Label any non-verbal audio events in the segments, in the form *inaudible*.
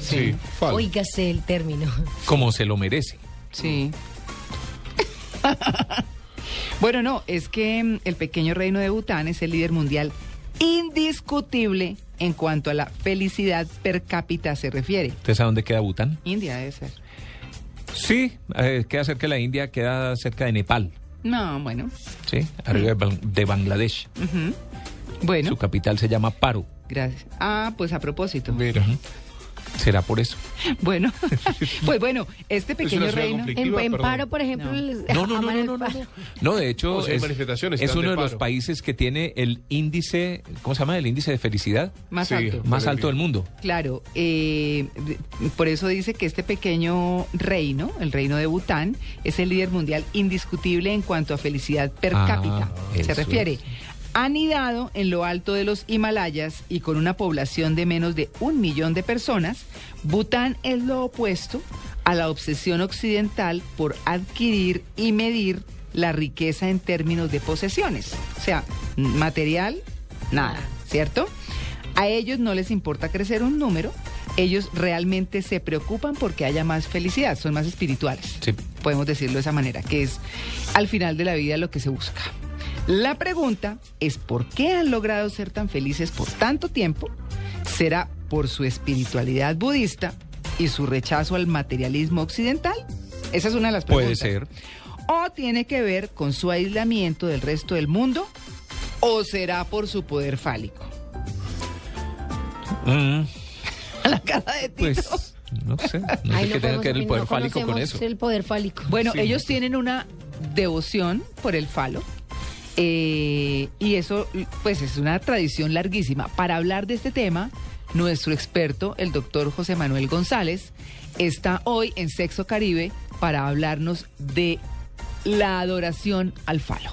Sí, falo. Óigase el término. Como se lo merece. Sí. *laughs* bueno, no, es que mm, el pequeño reino de Bután es el líder mundial indiscutible en cuanto a la felicidad per cápita se refiere. ¿Usted sabe dónde queda Bután? India debe ser. Sí, eh, queda cerca de la India, queda cerca de Nepal. No, bueno. Sí, arriba de, Ban- de Bangladesh. Bueno, Su capital se llama Paro. gracias. Ah, pues a propósito. Mira. ¿Será por eso? *laughs* Bueno, *laughs* pues bueno, este pequeño reino. En, paro, por ejemplo, No. No, no, no, no, no, de hecho, O sea, hay es, manifestaciones, es están uno de de los países que tiene el índice, ¿cómo se llama? El índice de felicidad Más Sí. alto. más alto del mundo. Claro, eh, por eso dice que este pequeño reino, el reino de Bután, es el líder mundial indiscutible en cuanto a felicidad per Ah, cápita. Se refiere. es. Anidado en lo alto de los Himalayas y con una población de menos de un millón de personas, Bután es lo opuesto a la obsesión occidental por adquirir y medir la riqueza en términos de posesiones. O sea, material, nada, ¿cierto? A ellos no les importa crecer un número, ellos realmente se preocupan porque haya más felicidad, son más espirituales. Sí. Podemos decirlo de esa manera, que es al final de la vida lo que se busca. La pregunta es por qué han logrado ser tan felices por tanto tiempo. ¿Será por su espiritualidad budista y su rechazo al materialismo occidental? Esa es una de las Puede preguntas. ser. ¿O tiene que ver con su aislamiento del resto del mundo? ¿O será por su poder fálico? Mm, *laughs* La cara de Tito. pues, no sé. No Ay, sé qué tenga que ver el poder no fálico con eso. El poder fálico. Bueno, Sí, ellos no tienen una devoción por el falo. Eh, y eso, pues, es una tradición larguísima. Para hablar de este tema, nuestro experto, el doctor José Manuel González, está hoy en Sexo Caribe para hablarnos de la adoración al falo.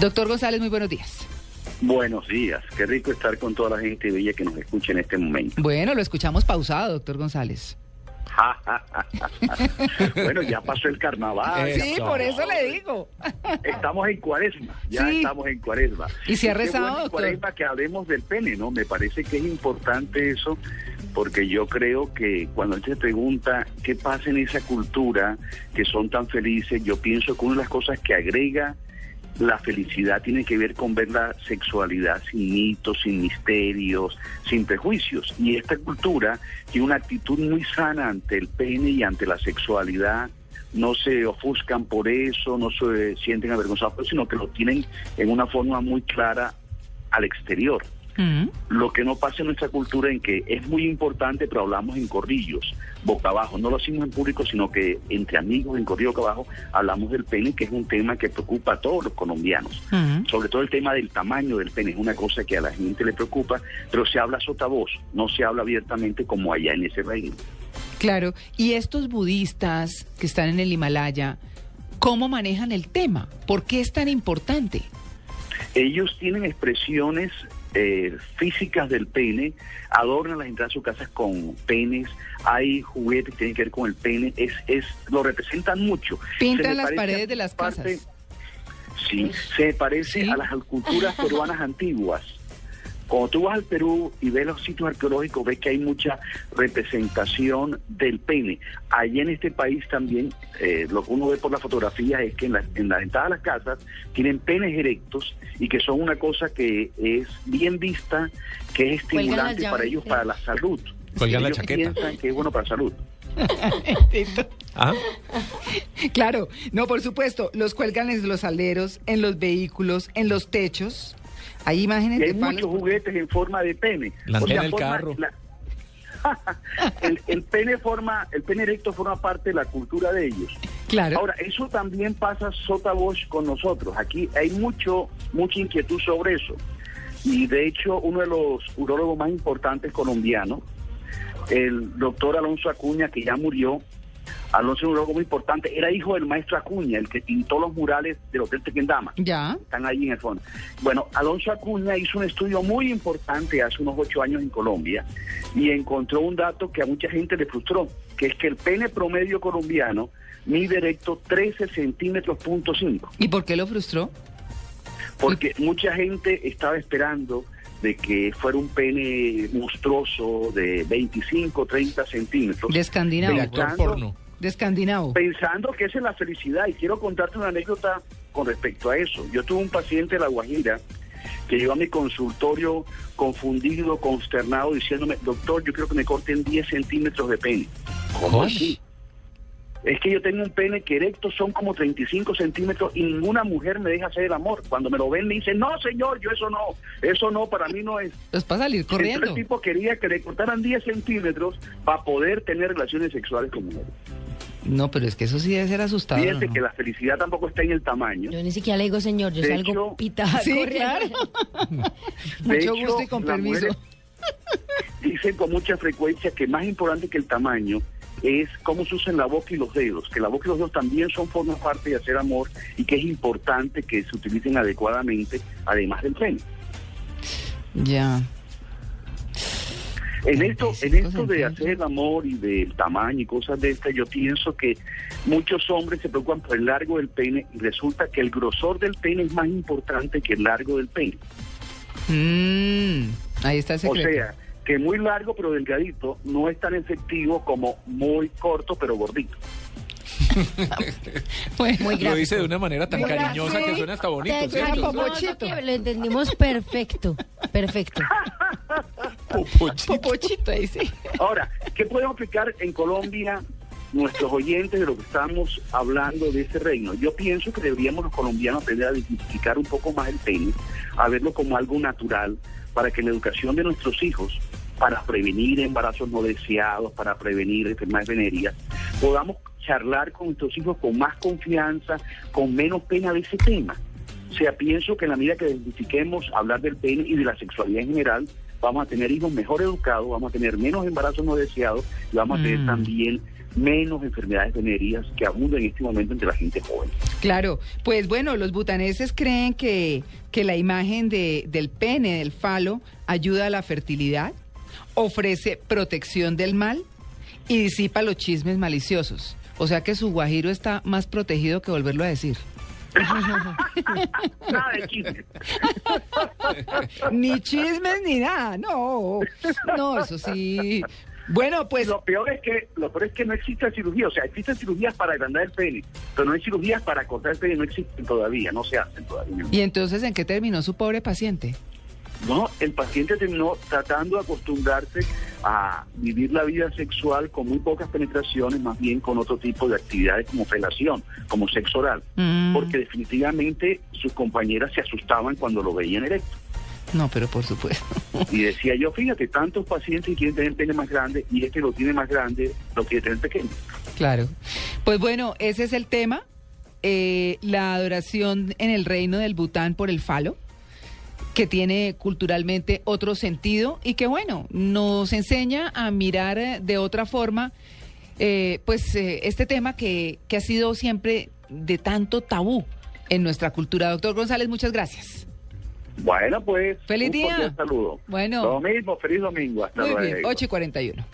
Doctor González, muy buenos días. Buenos días, qué rico estar con toda la gente bella que nos escucha en este momento. Bueno, lo escuchamos pausado, doctor González. *laughs* bueno, ya pasó el carnaval. Sí, por eso le digo. Estamos en cuaresma, ya Sí. estamos en cuaresma. ¿Y si ha rezado, cuaresma que hablemos del pene, ¿no? Me parece que es importante eso, porque yo creo que cuando él se pregunta qué pasa en esa cultura que son tan felices, yo pienso que una de las cosas que agrega la felicidad tiene que ver con ver la sexualidad sin mitos, sin misterios, sin prejuicios. Y esta cultura tiene una actitud muy sana ante el pene y ante la sexualidad. No se ofuscan por eso, no se sienten avergonzados, sino que lo tienen en una forma muy clara al exterior. Mm. Lo que no pasa en nuestra cultura en que es muy importante, pero hablamos en corrillos, boca abajo. No lo hacemos en público, sino que entre amigos, en corrillo boca abajo, hablamos del pene, que es un tema que preocupa a todos los colombianos. Mm. Sobre todo el tema del tamaño del pene es una cosa que a la gente le preocupa, pero se habla a sota voz, no se habla abiertamente como allá en ese reino. Claro, y estos budistas que están en el Himalaya, ¿cómo manejan el tema? ¿Por qué es tan importante? Ellos tienen expresiones eh, físicas del pene, adornan las entradas de sus casas con penes, hay juguetes que tienen que ver con el pene, es, es, lo representan mucho. Pintan las paredes de las parte- casas. Sí, se parece Sí. a las culturas *laughs* peruanas antiguas. Cuando tú vas al Perú y ves los sitios arqueológicos, ves que hay mucha representación del pene. Allí en este país también, eh, lo que uno ve por las fotografías es que en, la- en las entradas de las casas tienen penes erectos y que son una cosa que es bien vista, que es estimulante para ellos, sí. para la salud. Cuelgan la chaqueta. piensan que es bueno para la salud. *laughs* Ah, Claro, no, por supuesto, los cuelgan en los aleros, en los vehículos, en los techos. Hay imágenes Y hay de palos. muchos juguetes en forma de pene. La antena del forma- carro. la- *laughs* el, el pene forma, el pene erecto forma parte de la cultura de ellos. Claro. Ahora, eso también pasa sota voz con nosotros. Aquí hay mucho, mucha inquietud sobre eso. Y de hecho, uno de los urólogos más importantes colombianos, el doctor Alonso Acuña, que ya murió, Alonso es un muy importante, era hijo del maestro Acuña, el que pintó los murales del Hotel Tequendama. Ya. Están ahí en el fondo. Bueno, Alonso Acuña hizo un estudio muy importante hace unos ocho años en Colombia y encontró un dato que a mucha gente le frustró, que es que el pene promedio colombiano mide recto 13 centímetros punto cinco, ¿Y por qué lo frustró? porque mucha gente estaba esperando de que fuera un pene monstruoso de 25, 30 centímetros. De escandinavo. Pensando- porno. De escandinavo. pensando que esa es la felicidad. Y quiero contarte una anécdota con respecto a eso. Yo tuve un paciente de La Guajira que llegó a mi consultorio confundido, consternado, diciéndome, doctor, yo creo que me corten 10 centímetros de pene. ¿Cómo ¿Cómo? así? Es que yo tengo un pene que erecto son como 35 centímetros y ninguna mujer me deja hacer el amor. Cuando me lo ven me dicen, no señor, yo eso no, eso no, para mí no es. Pues para salir Entonces, corriendo. el tipo quería que le cortaran 10 centímetros para poder tener relaciones sexuales con mujeres. No, pero es que eso sí debe ser asustador. Fíjense ¿no? que la felicidad tampoco está en el tamaño. Yo ni siquiera le digo señor, yo De salgo hecho- pitada *laughs* Sí, claro. *laughs* Mucho hecho, gusto y con permiso. *laughs* Dicen con mucha frecuencia que más importante que el tamaño es cómo se usan la boca y los dedos, que la boca y los dedos también son forman parte de hacer amor y que es importante que se utilicen adecuadamente, además del pene. Ya. En esto, en 35 esto de hacer el amor y del tamaño y cosas de estas, yo pienso que muchos hombres se preocupan por el largo del pene y resulta que el grosor del pene es más importante que el largo del pene. Mm, ahí está el O secreto. sea, que muy largo pero delgadito no es tan efectivo como muy corto pero gordito. *laughs* Bueno, Muy Lo dice de una manera tan Muy cariñosa que suena hasta bonito, Te ¿cierto? cariñoso Popochito. lo entendimos perfecto, perfecto. *laughs* Popochito. Popochito ahí sí. Ahora, ¿qué podemos aplicar en Colombia nuestros oyentes de lo que estamos hablando de ese reino? Yo pienso que deberíamos los colombianos aprender a dignificar un poco más el pene, a verlo como algo natural, para que la educación de nuestros hijos, para prevenir embarazos no deseados, para prevenir enfermedades venéreas, podamos charlar con nuestros hijos con más confianza, con menos pena de ese tema. O sea, pienso que en la medida que identifiquemos hablar del pene y de la sexualidad en general, vamos a tener hijos mejor educados, vamos a tener menos embarazos no deseados y vamos a tener Mm. también menos enfermedades venéreas que abundan en este momento entre la gente joven. Claro, pues bueno, los butaneses creen que, que la imagen de, del pene, del falo, ayuda a la fertilidad, ofrece protección del mal y disipa los chismes maliciosos. O sea que su guajiro está más protegido que volverlo a decir. *laughs* Nada de chisme. Ni chismes ni nada, no. No, eso sí. Bueno, pues Lo peor es que lo peor es que no existe cirugía, o sea, existen cirugías para agrandar el pene, pero no hay cirugías para cortar el pene, no existen todavía, no se hacen todavía. ¿y entonces en qué terminó su pobre paciente? No, el paciente terminó tratando de acostumbrarse a vivir la vida sexual con muy pocas penetraciones, más bien con otro tipo de actividades como felación, como sexo oral, Mm. porque definitivamente sus compañeras se asustaban cuando lo veían erecto. No, pero por supuesto. Y decía yo, fíjate, tantos pacientes quieren tener pene más grande y este lo tiene más grande, lo quiere tener pequeño. Claro. Pues bueno, ese es el tema. eh, la adoración en el reino del Bután por el falo, que tiene culturalmente otro sentido y que bueno, nos enseña a mirar eh, de otra forma, eh, pues eh, este tema que, que ha sido siempre de tanto tabú en nuestra cultura. Doctor González, muchas gracias. Bueno, pues, Feliz un día. saludo. Bueno. Lo mismo, feliz domingo. Hasta Muy luego. bien, 8 y 41.